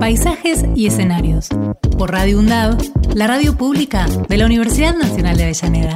Paisajes y escenarios. Por Radio UNDAV, la radio pública de la Universidad Nacional de Avellaneda.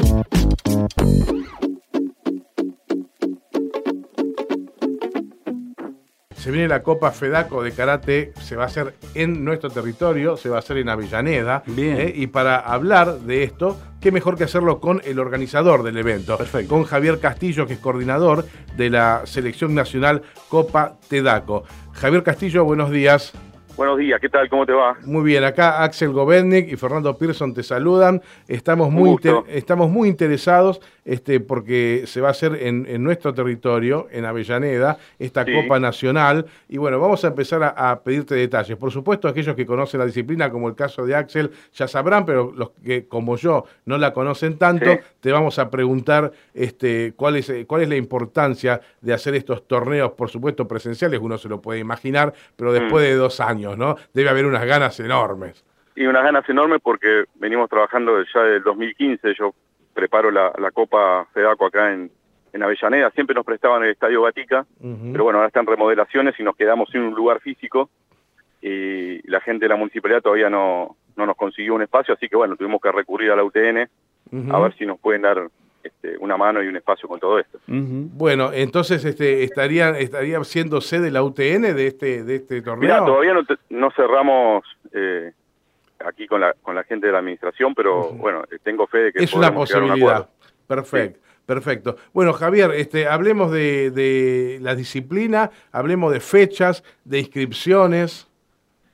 Se viene la Copa Fedaco de Karate, se va a hacer en nuestro territorio, se va a hacer en Avellaneda. Bien. ¿eh? Y para hablar de esto, qué mejor que hacerlo con el organizador del evento, Perfecto. con Javier Castillo, que es coordinador de la Selección Nacional Copa Tedaco. Javier Castillo, buenos días. Buenos días, ¿qué tal? ¿Cómo te va? Muy bien, acá Axel Govetnik y Fernando Pearson te saludan. Estamos muy, estamos muy interesados este, porque se va a hacer en, en nuestro territorio, en Avellaneda, esta Sí. Copa Nacional. Y bueno, vamos a empezar a, a pedirte detalles. Por supuesto, aquellos que conocen la disciplina, como el caso de Axel, ya sabrán, pero los que, como yo, no la conocen tanto, Sí. te vamos a preguntar este, cuál, es, cuál es la importancia de hacer estos torneos, por supuesto, presenciales, uno se lo puede imaginar, pero después Mm. de dos años, ¿no? Debe haber unas ganas enormes. Y unas ganas enormes porque venimos trabajando ya del 2015, yo preparo la, la Copa Fedaco acá en, en Avellaneda, siempre nos prestaban el Estadio Gatica, Ujú. pero bueno, ahora están remodelaciones y nos quedamos sin un lugar físico y la gente de la municipalidad todavía no, no nos consiguió un espacio, así que bueno, tuvimos que recurrir a la UTN a ver si nos pueden dar este, una mano y un espacio con todo esto. Bueno, entonces este, estaría, estaría siendo sede la UTN de este, de este torneo. Mira, todavía no, te- no cerramos eh, aquí con la, con la gente de la administración, pero bueno, eh, tengo fe de que es una un posibilidad. Perfecto. Perfecto. Bueno, Javier, este, hablemos de, de la disciplina, hablemos de fechas, de inscripciones.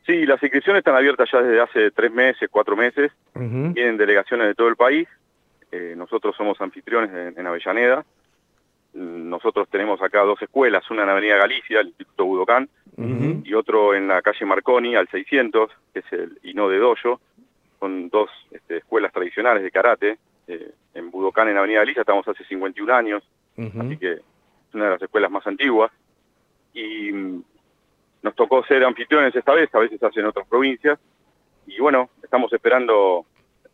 Sí, las inscripciones están abiertas ya desde hace tres meses, cuatro meses. Ujú. Vienen delegaciones de todo el país. Eh, nosotros somos anfitriones en, en Avellaneda. Nosotros tenemos acá dos escuelas, una en Avenida Galicia, el Instituto Budocán, y otro en la calle Marconi, al 600, que es el Ino de Doyo. Son dos este, escuelas tradicionales de karate. Eh, en Budocán, en Avenida Galicia, estamos hace 51 años, Ujú. así que es una de las escuelas más antiguas. Y mm, nos tocó ser anfitriones esta vez, a veces hacen otras provincias. Y bueno, estamos esperando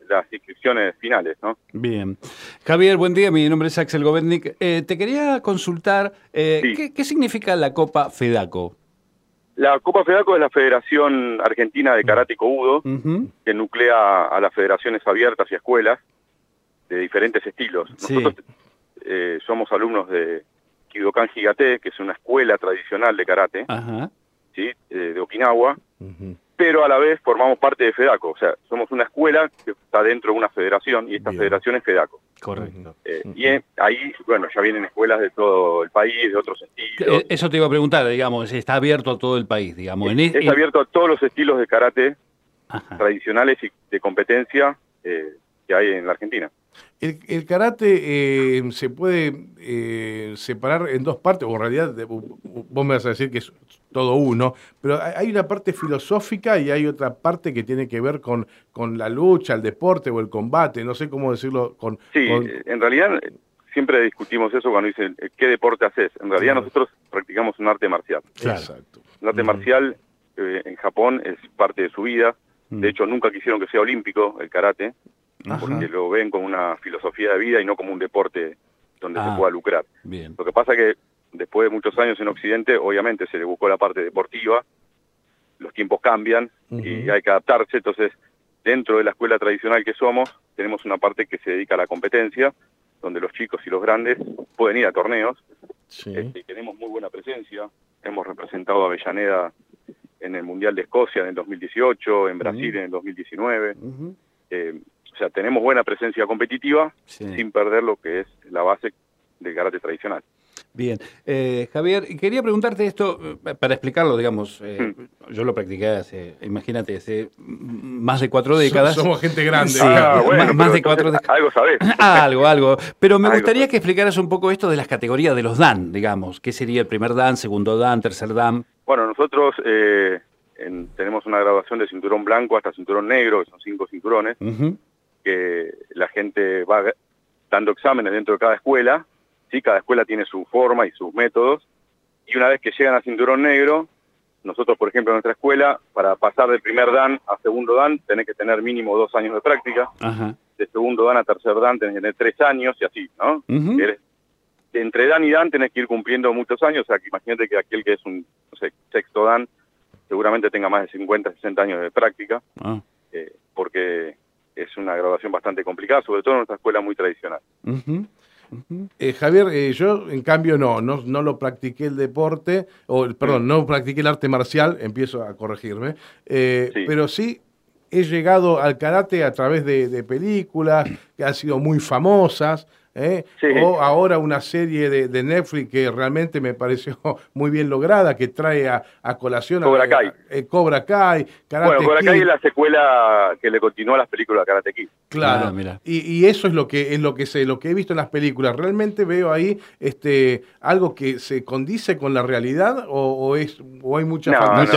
las inscripciones finales, ¿no? Bien. Javier, buen día. Mi nombre es Axel Govetnik. Eh, te quería consultar, eh, Sí. ¿qué, qué significa la Copa Fedaco? La Copa Fedaco es la Federación Argentina de Karate y Kobudo, Ujú. que nuclea a las federaciones abiertas y escuelas de diferentes estilos. Sí. Nosotros eh, somos alumnos de Kidokan Higate, que es una escuela tradicional de karate, Ajá. ¿sí? Eh, de Okinawa. Pero a la vez formamos parte de FEDACO, o sea, somos una escuela que está dentro de una federación y esta Bien. federación es FEDACO. Correcto. Eh, Y eh, ahí, bueno, ya vienen escuelas de todo el país, de otros estilos. Eh, Eso te iba a preguntar, digamos, está abierto a todo el país, digamos. En es, e- es en- abierto a todos los estilos de karate Ajá. tradicionales y de competencia eh, que hay en la Argentina. El, el karate eh, se puede eh, separar en dos partes, o en realidad vos me vas a decir que es todo uno, pero hay- una parte filosófica y hay otra parte que tiene que ver con, con la lucha, el deporte o el combate, no sé cómo decirlo. Con, Sí, con- en realidad siempre discutimos eso cuando dicen eh, qué deporte haces. En realidad Claro. nosotros practicamos un arte marcial. Claro. Exacto. Un arte Mm. marcial eh, en Japón es parte de su vida. Mm. De hecho, nunca quisieron que sea olímpico el karate, Ajá. porque lo ven como una filosofía de vida y no como un deporte donde Ah. se pueda lucrar. Bien. Lo que pasa que después de muchos años en Occidente, obviamente se le buscó la parte deportiva, los tiempos cambian y hay que adaptarse, entonces dentro de la escuela tradicional que somos, tenemos una parte que se dedica a la competencia, donde los chicos y los grandes pueden ir a torneos, Sí. este, tenemos muy buena presencia, hemos representado a Avellaneda en el Mundial de Escocia en el 2018, en Brasil en el 2019, Ujú. eh, o sea, tenemos buena presencia competitiva Sí. sin perder lo que es la base del karate tradicional. Bien. Eh, Javier, quería preguntarte esto eh, para explicarlo, digamos. eh, Mm. Yo lo practiqué hace, imagínate, hace más de cuatro décadas. Somos gente grande. Sí. Ah, bueno, más de cuatro de- Algo sabés. algo, algo. Pero me Algo, gustaría que explicaras un poco esto de las categorías de los Dan, digamos. ¿Qué sería el primer Dan, segundo Dan, tercer Dan? Bueno, nosotros eh, en- tenemos una graduación de cinturón blanco hasta cinturón negro, que son cinco cinturones, Ujú. Que la gente va dando exámenes dentro de cada escuela, ¿sí? cada escuela tiene su forma y sus métodos, y una vez que llegan a cinturón negro, nosotros, por ejemplo, en nuestra escuela, para pasar del primer Dan a segundo Dan, tenés que tener mínimo dos años de práctica, de segundo Dan a tercer Dan tenés que tener tres años y así, ¿no? entre Dan y Dan tenés que ir cumpliendo muchos años, o sea, que imagínate que aquel que es un sexto Dan seguramente tenga más de 50, 60 años de práctica, ah. eh, porque es una graduación bastante complicada, sobre todo en nuestra escuela muy tradicional. Eh, Javier, eh, yo en cambio no, no, no lo practiqué el deporte, o perdón, no practiqué el arte marcial, empiezo a corregirme, pero sí he llegado al karate a través de películas que han sido muy famosas, ¿eh? o ahora una serie de, Netflix que realmente me pareció muy bien lograda, que trae a, colación Cobra a, Kai. Eh, Cobra Kai, Karate Bueno, Cobra Kai es la secuela que le continúa a las películas de Karate Kid. Claro, ah, Y, eso es lo que es lo que sé, lo que he visto en las películas. Realmente veo ahí este algo que se condice con la realidad o, es o hay mucha,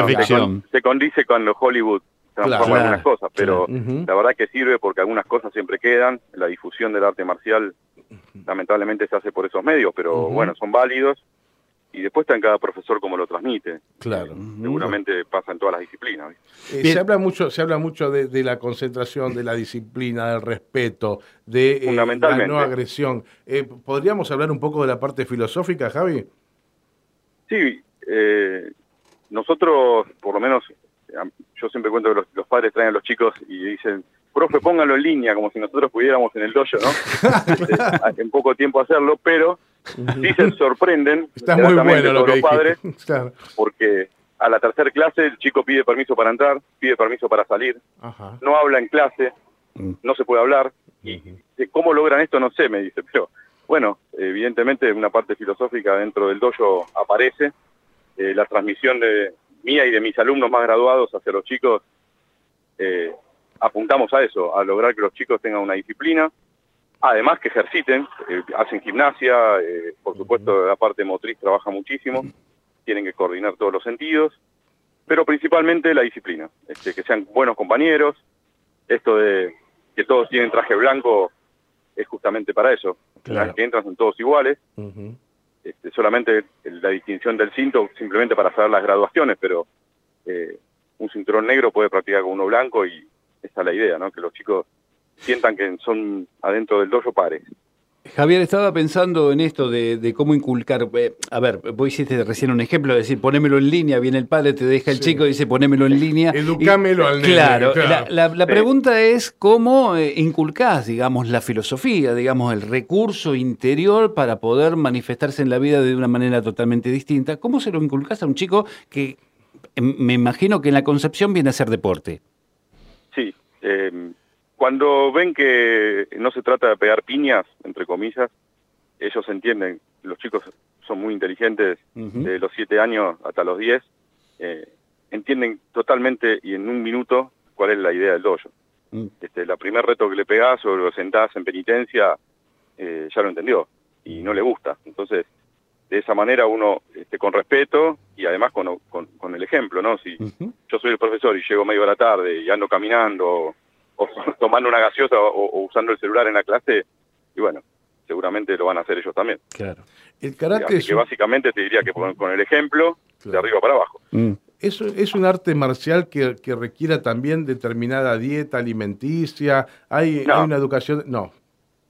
ficción. Se, condice con lo Hollywood transforma algunas cosas, pero la verdad que sirve porque algunas cosas siempre quedan, la difusión del arte marcial lamentablemente se hace por esos medios, pero bueno, son válidos y después está en cada profesor cómo lo transmite. Claro. Seguramente pasa en todas las disciplinas. Eh, se habla mucho, se habla mucho de, la concentración, de la disciplina, del respeto, de eh, la no agresión. Eh, ¿Podríamos hablar un poco de la parte filosófica, Javi? Sí, nosotros, por lo menos, yo siempre cuento que los, los padres traen a los chicos y dicen, profe, póngalo en línea, como si nosotros pudiéramos en el dojo, ¿no? Este, en poco tiempo hacerlo, pero sí se sorprenden Está muy bueno lo que los padres, porque a la tercera clase el chico pide permiso para entrar, pide permiso para salir, no habla en clase, mm. no se puede hablar, y cómo logran esto no sé, me dice, pero bueno, evidentemente una parte filosófica dentro del dojo aparece, eh, la transmisión de mía y de mis alumnos más graduados hacia los chicos eh, apuntamos a eso, a lograr que los chicos tengan una disciplina, además que ejerciten, eh, hacen gimnasia, eh, por supuesto la parte motriz trabaja muchísimo, tienen que coordinar todos los sentidos, pero principalmente la disciplina, este, que sean buenos compañeros, esto de que todos tienen traje blanco es justamente para eso, que entran son todos iguales, este, solamente la distinción del cinto simplemente para saber las graduaciones, pero eh, un cinturón negro puede practicar con uno blanco y esa es la idea, ¿no? Que los chicos sientan que son adentro del dojo pares. Javier, estaba pensando en esto de, cómo inculcar. Eh, a ver, vos hiciste recién un ejemplo de decir, ponémelo en línea, viene el padre, te deja el chico y dice, ponémelo en línea. Educámelo al nene. Claro, la, pregunta es cómo eh, inculcás, digamos, la filosofía, digamos, el recurso interior para poder manifestarse en la vida de una manera totalmente distinta. ¿Cómo se lo inculcás a un chico que em, me imagino que en la concepción viene a ser deporte? Sí. Eh, cuando ven que no se trata de pegar piñas, entre comillas, ellos entienden. Los chicos son muy inteligentes, de los siete años hasta los diez, eh, entienden totalmente y en un minuto cuál es la idea del dojo. Mm. Este, la primer reto que le pegás o lo sentás en penitencia, eh, ya lo entendió y no le gusta. Entonces, de esa manera uno, este, con respeto y además con, con, el ejemplo, ¿no? Si yo soy el profesor y llego medio a la tarde y ando caminando o, tomando una gaseosa o, usando el celular en la clase, y bueno, seguramente lo van a hacer ellos también. Claro. El karate es que básicamente te diría que con, el ejemplo, de arriba para abajo. Mm. Eso es un arte marcial que, que, requiera también determinada dieta alimenticia. Hay, hay una educación. No,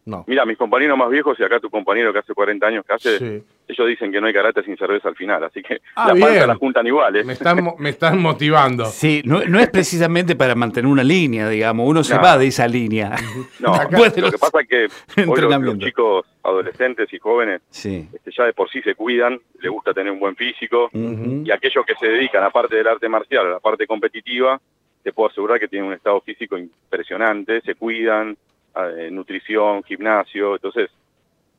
no. Mira, mis compañeros más viejos y acá tu compañero que hace 40 años que hace, ellos dicen que no hay karate sin cerveza al final, así que ah, la panza la juntan iguales. Me están, me están motivando. Sí, no, es precisamente para mantener una línea, digamos, uno se va de esa línea. No, lo que pasa es que hoy los, chicos adolescentes y jóvenes este, ya de por sí se cuidan, les gusta tener un buen físico, y aquellos que se dedican, aparte del arte marcial, a la parte competitiva, te puedo asegurar que tienen un estado físico impresionante, se cuidan, eh, nutrición, gimnasio, entonces,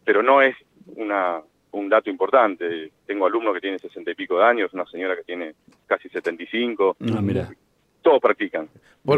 pero no es una, un dato importante. Tengo alumnos que tienen sesenta y pico de años, una señora que tiene casi 75. Ah, mira. Todos practican,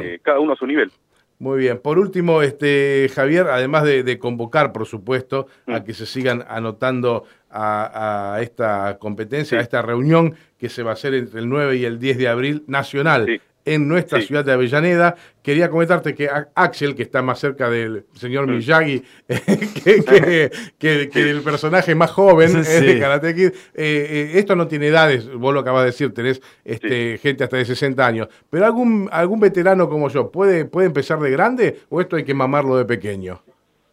eh, cada uno a su nivel. Muy bien. Por último, este Javier, además de, convocar, por supuesto, a mm. que se sigan anotando a, esta competencia, a esta reunión que se va a hacer entre el 9 y el 10 de abril nacional en nuestra ciudad de Avellaneda. Quería comentarte que Axel, que está más cerca del señor mm. Miyagi que, el personaje más joven de Karate Kid, eh, eh, esto no tiene edades, vos lo acabas de decir, tenés este, gente hasta de 60 años, pero algún, algún veterano como yo, ¿puede, ¿puede empezar de grande o esto hay que mamarlo de pequeño?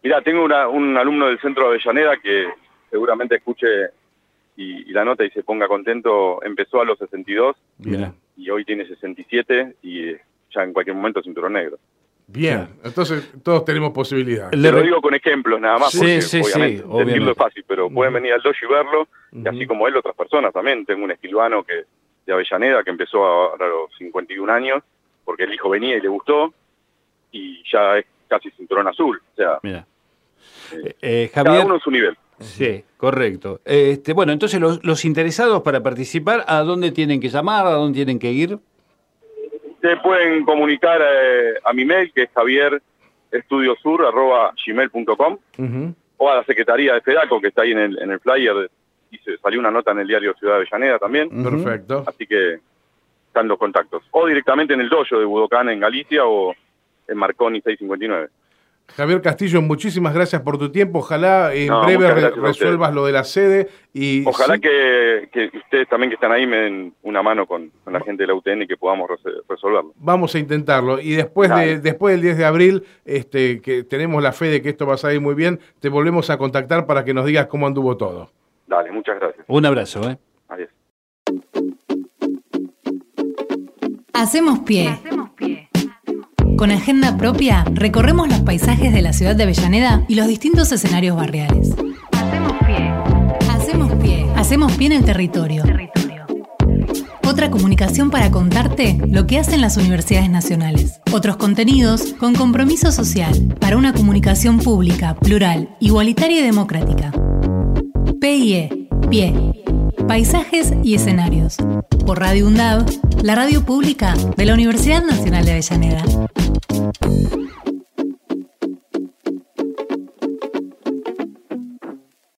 Mira, tengo un alumno del centro de Avellaneda que seguramente escuche y, la nota y se ponga contento, empezó a los 62 y hoy tiene 67 y ya en cualquier momento cinturón negro. Bien, entonces todos tenemos posibilidades. Le lo digo con ejemplos nada más, porque obviamente, decirlo es fácil, pero pueden venir al dojo y verlo, y así como él, otras personas también. Tengo un esquilvano que, de Avellaneda que empezó a, a los 51 años, porque el hijo venía y le gustó, y ya es casi cinturón azul. O sea, Mira. Eh, eh, cada uno en su nivel. Sí, correcto. Este, bueno, entonces los, interesados para participar, ¿a dónde tienen que llamar? ¿A dónde tienen que ir? Se pueden comunicar eh, a mi mail, que es javierestudiosur.gmail.com o a la Secretaría de FEDACO, que está ahí en el, en el flyer, y se salió una nota en el diario Ciudad de Avellaneda también. Perfecto. Así que están los contactos. O directamente en el dojo de Budocán en Galicia o en Marconi 659. Javier Castillo, muchísimas gracias por tu tiempo. Ojalá en breve resuelvas lo de la sede. y Ojalá que, ustedes también que están ahí me den una mano con, la gente de la UTN y que podamos resolverlo. Vamos a intentarlo. Y después, de, después del 10 de abril, este, que tenemos la fe de que esto va a salir muy bien, te volvemos a contactar para que nos digas cómo anduvo todo. Dale, muchas gracias. Un abrazo. ¿eh? Adiós. Hacemos pie. Hacemos pie. Con agenda propia, recorremos los paisajes de la ciudad de Avellaneda y los distintos escenarios barriales. Hacemos pie. Hacemos pie. Hacemos pie en el territorio. Otra comunicación para contarte lo que hacen las universidades nacionales. Otros contenidos con compromiso social para una comunicación pública, plural, igualitaria y democrática. PIE. Pie. Paisajes y escenarios. Por Radio UNDAV, la radio pública de la Universidad Nacional de Avellaneda.